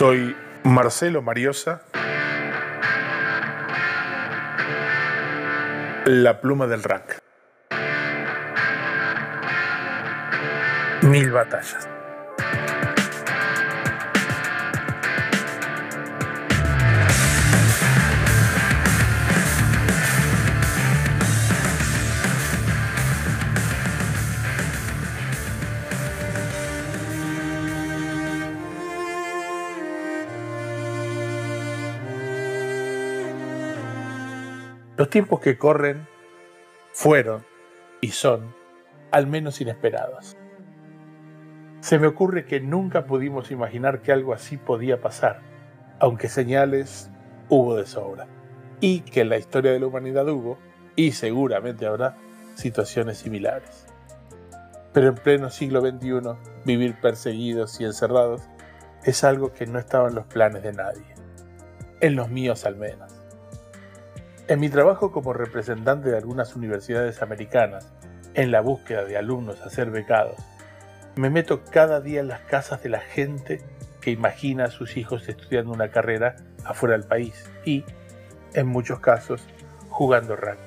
Soy Marcelo Mariosa, la pluma del rack. Mil batallas. Los tiempos que corren fueron y son al menos inesperados. Se me ocurre que nunca pudimos imaginar que algo así podía pasar, aunque señales hubo de sobra, y que en la historia de la humanidad hubo, y seguramente habrá, situaciones similares. Pero en pleno siglo XXI, vivir perseguidos y encerrados es algo que no estaba en los planes de nadie, en los míos al menos. En mi trabajo como representante de algunas universidades americanas, en la búsqueda de alumnos a ser becados, me meto cada día en las casas de la gente que imagina a sus hijos estudiando una carrera afuera del país y, en muchos casos, jugando rugby.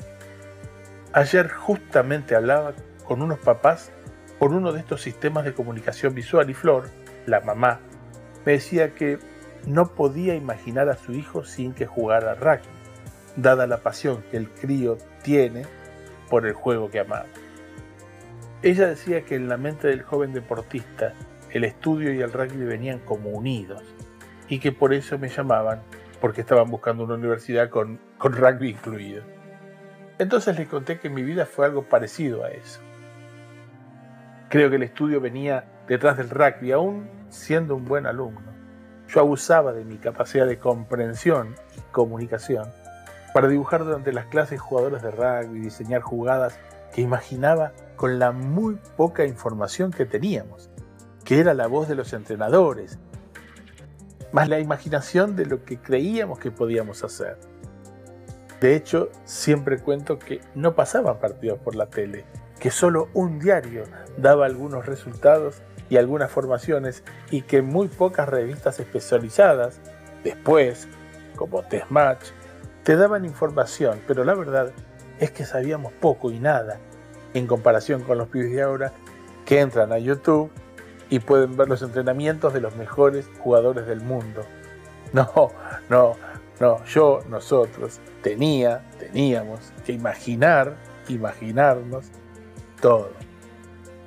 Ayer justamente hablaba con unos papás por uno de estos sistemas de comunicación visual y Flor, la mamá, me decía que no podía imaginar a su hijo sin que jugara rugby dada la pasión que el crío tiene por el juego que amaba. Ella decía que en la mente del joven deportista el estudio y el rugby venían como unidos y que por eso me llamaban porque estaban buscando una universidad con, con rugby incluido. Entonces le conté que mi vida fue algo parecido a eso. Creo que el estudio venía detrás del rugby, aún siendo un buen alumno. Yo abusaba de mi capacidad de comprensión y comunicación para dibujar durante las clases jugadores de rugby diseñar jugadas que imaginaba con la muy poca información que teníamos, que era la voz de los entrenadores, más la imaginación de lo que creíamos que podíamos hacer. De hecho, siempre cuento que no pasaban partidos por la tele, que solo un diario daba algunos resultados y algunas formaciones y que muy pocas revistas especializadas, después, como Test Match, te daban información, pero la verdad es que sabíamos poco y nada en comparación con los pibes de ahora que entran a YouTube y pueden ver los entrenamientos de los mejores jugadores del mundo. No, no, no, yo, nosotros, tenía, teníamos que imaginar, imaginarnos todo.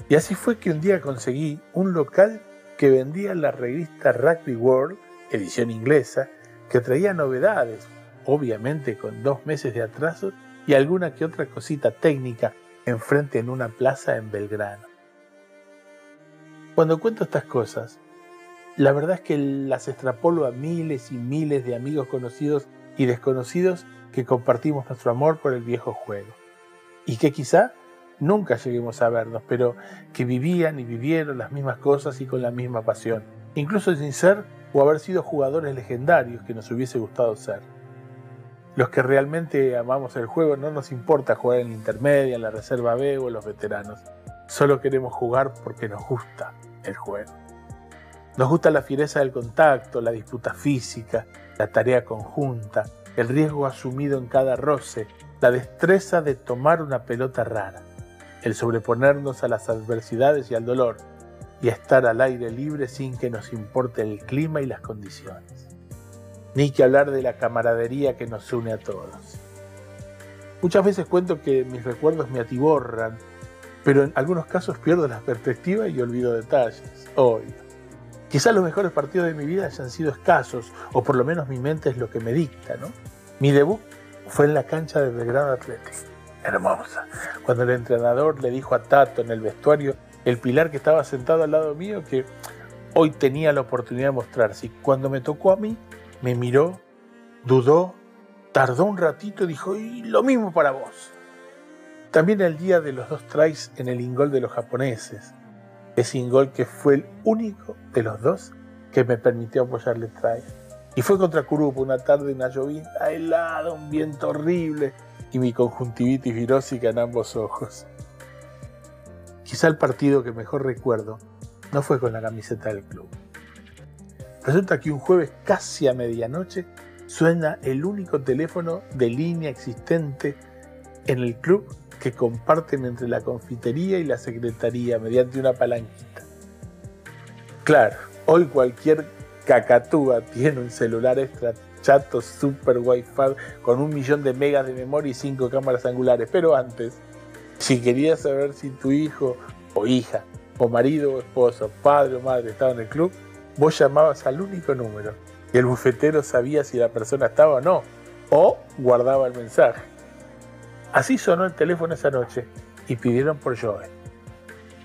Y así fue que un día conseguí un local que vendía la revista Rugby World, edición inglesa, que traía novedades, obviamente con dos meses de atraso y alguna que otra cosita técnica enfrente en una plaza en Belgrano. Cuando cuento estas cosas, la verdad es que las extrapolo a miles y miles de amigos conocidos y desconocidos que compartimos nuestro amor por el viejo juego. Y que quizá nunca lleguemos a vernos, pero que vivían y vivieron las mismas cosas y con la misma pasión, incluso sin ser o haber sido jugadores legendarios que nos hubiese gustado ser. Los que realmente amamos el juego no nos importa jugar en intermedia, en la reserva B o los veteranos. Solo queremos jugar porque nos gusta el juego. Nos gusta la fiereza del contacto, la disputa física, la tarea conjunta, el riesgo asumido en cada roce, la destreza de tomar una pelota rara, el sobreponernos a las adversidades y al dolor, y estar al aire libre sin que nos importe el clima y las condiciones ni que hablar de la camaradería que nos une a todos. Muchas veces cuento que mis recuerdos me atiborran, pero en algunos casos pierdo la perspectiva y olvido detalles, obvio. Quizás los mejores partidos de mi vida hayan sido escasos, o por lo menos mi mente es lo que me dicta, ¿no? Mi debut fue en la cancha de Belgrado Athletic. Hermosa. Cuando el entrenador le dijo a Tato en el vestuario, el pilar que estaba sentado al lado mío, que hoy tenía la oportunidad de mostrarse. Y cuando me tocó a mí, me miró, dudó, tardó un ratito y dijo, y lo mismo para vos. También el día de los dos tries en el ingol de los japoneses, ese ingol que fue el único de los dos que me permitió apoyarle try. Y fue contra Kurupa una tarde, una llovina helada, un viento horrible y mi conjuntivitis virósica en ambos ojos. Quizá el partido que mejor recuerdo no fue con la camiseta del club Resulta que un jueves casi a medianoche suena el único teléfono de línea existente en el club que comparten entre la confitería y la secretaría mediante una palanquita. Claro, hoy cualquier cacatúa tiene un celular extra chato super wifi con un millón de megas de memoria y cinco cámaras angulares, pero antes, si querías saber si tu hijo o hija, o marido o esposo, padre o madre estaba en el club, vos llamabas al único número y el bufetero sabía si la persona estaba o no, o guardaba el mensaje. Así sonó el teléfono esa noche y pidieron por Joe.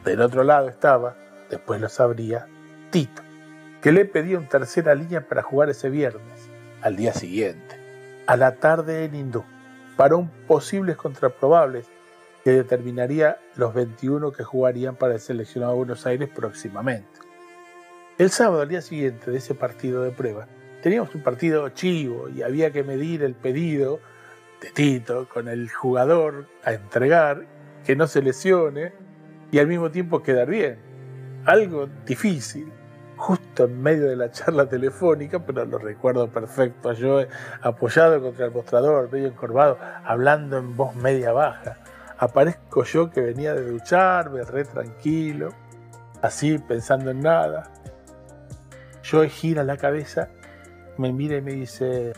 Del otro lado estaba, después lo sabría, Tito, que le pedía una tercera línea para jugar ese viernes, al día siguiente, a la tarde en Hindú, para un posibles contraprobables que determinaría los 21 que jugarían para el seleccionado de Buenos Aires próximamente. El sábado al día siguiente de ese partido de prueba, teníamos un partido chivo y había que medir el pedido de Tito con el jugador a entregar, que no se lesione y al mismo tiempo quedar bien. Algo difícil, justo en medio de la charla telefónica, pero lo recuerdo perfecto, yo apoyado contra el mostrador, medio encorvado, hablando en voz media baja. Aparezco yo que venía de ducharme, re tranquilo, así pensando en nada. Yo gira la cabeza, me mira y me dice,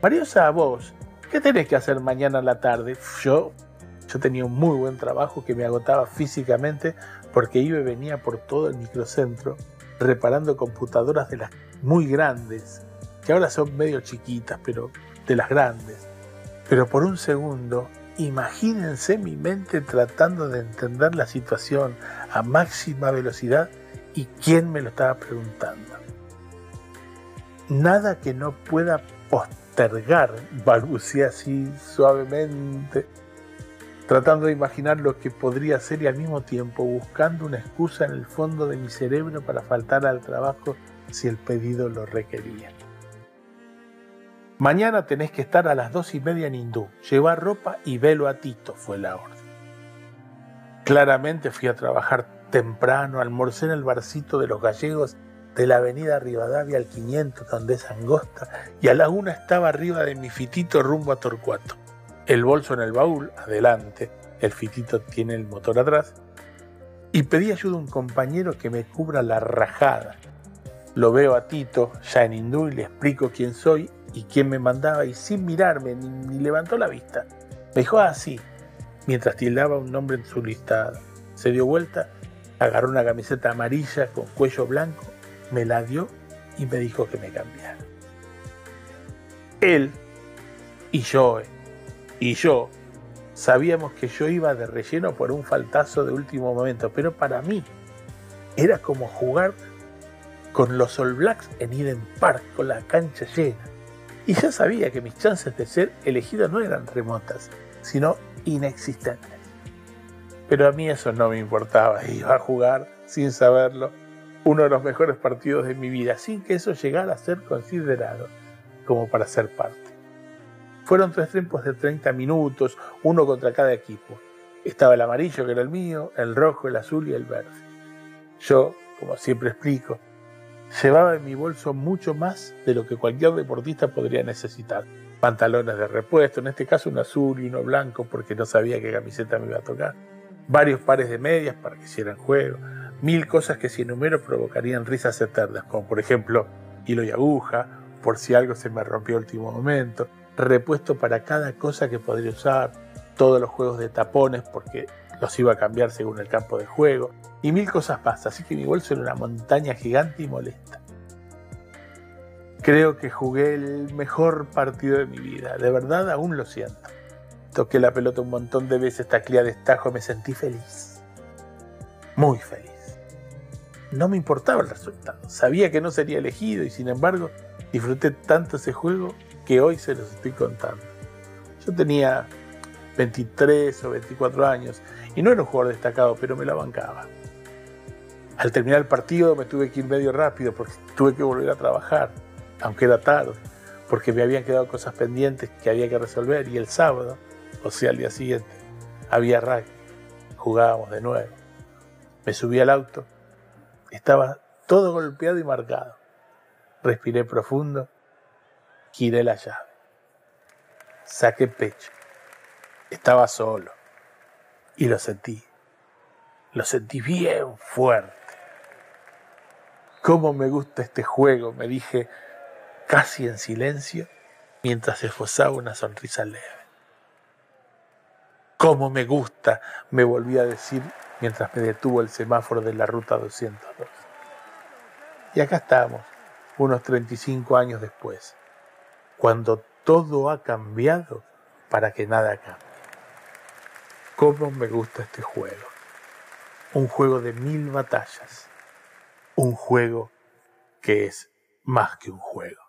Mariosa, vos, ¿qué tenés que hacer mañana a la tarde? Yo, yo tenía un muy buen trabajo que me agotaba físicamente porque iba y venía por todo el microcentro reparando computadoras de las muy grandes, que ahora son medio chiquitas, pero de las grandes. Pero por un segundo, imagínense mi mente tratando de entender la situación a máxima velocidad y quién me lo estaba preguntando nada que no pueda postergar, balbuceé así suavemente, tratando de imaginar lo que podría ser y al mismo tiempo buscando una excusa en el fondo de mi cerebro para faltar al trabajo si el pedido lo requería. Mañana tenés que estar a las dos y media en Hindú. Llevar ropa y velo a Tito, fue la orden. Claramente fui a trabajar temprano, almorcé en el barcito de los gallegos de la avenida Rivadavia al 500, donde es angosta, y a la una estaba arriba de mi fitito rumbo a Torcuato. El bolso en el baúl, adelante, el fitito tiene el motor atrás, y pedí ayuda a un compañero que me cubra la rajada. Lo veo a Tito, ya en hindú, y le explico quién soy y quién me mandaba, y sin mirarme ni, levantó la vista. Me dijo así, mientras tildaba un nombre en su listado. Se dio vuelta, agarró una camiseta amarilla con cuello blanco me la dio y me dijo que me cambiara. Él y yo y yo sabíamos que yo iba de relleno por un faltazo de último momento, pero para mí era como jugar con los All Blacks en Eden Park, con la cancha llena. Y ya sabía que mis chances de ser elegido no eran remotas, sino inexistentes. Pero a mí eso no me importaba, iba a jugar sin saberlo uno de los mejores partidos de mi vida, sin que eso llegara a ser considerado como para ser parte. Fueron tres tiempos de 30 minutos, uno contra cada equipo. Estaba el amarillo, que era el mío, el rojo, el azul y el verde. Yo, como siempre explico, llevaba en mi bolso mucho más de lo que cualquier deportista podría necesitar. Pantalones de repuesto, en este caso un azul y uno blanco porque no sabía qué camiseta me iba a tocar. Varios pares de medias para que hicieran juego mil cosas que si enumero provocarían risas eternas, como por ejemplo hilo y aguja, por si algo se me rompió el último momento, repuesto para cada cosa que podría usar, todos los juegos de tapones porque los iba a cambiar según el campo de juego, y mil cosas más, así que mi bolso era una montaña gigante y molesta. Creo que jugué el mejor partido de mi vida, de verdad aún lo siento. Toqué la pelota un montón de veces, tacleé a destajo, me sentí feliz. Muy feliz. No me importaba el resultado. Sabía que no sería elegido y sin embargo disfruté tanto ese juego que hoy se los estoy contando. Yo tenía 23 o 24 años y no era un jugador destacado, pero me la bancaba. Al terminar el partido me tuve que ir medio rápido porque tuve que volver a trabajar, aunque era tarde, porque me habían quedado cosas pendientes que había que resolver y el sábado, o sea, al día siguiente, había rugby. Jugábamos de nuevo. Me subí al auto estaba todo golpeado y marcado. Respiré profundo, giré la llave, saqué pecho. Estaba solo y lo sentí. Lo sentí bien fuerte. ¿Cómo me gusta este juego? Me dije casi en silencio mientras esbozaba una sonrisa leve. ¿Cómo me gusta? me volví a decir mientras me detuvo el semáforo de la ruta 202. Y acá estamos, unos 35 años después, cuando todo ha cambiado para que nada cambie. ¿Cómo me gusta este juego? Un juego de mil batallas. Un juego que es más que un juego.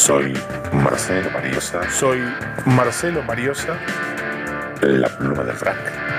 Soy Marcelo Mariosa. Soy Marcelo Mariosa. La pluma de Frank.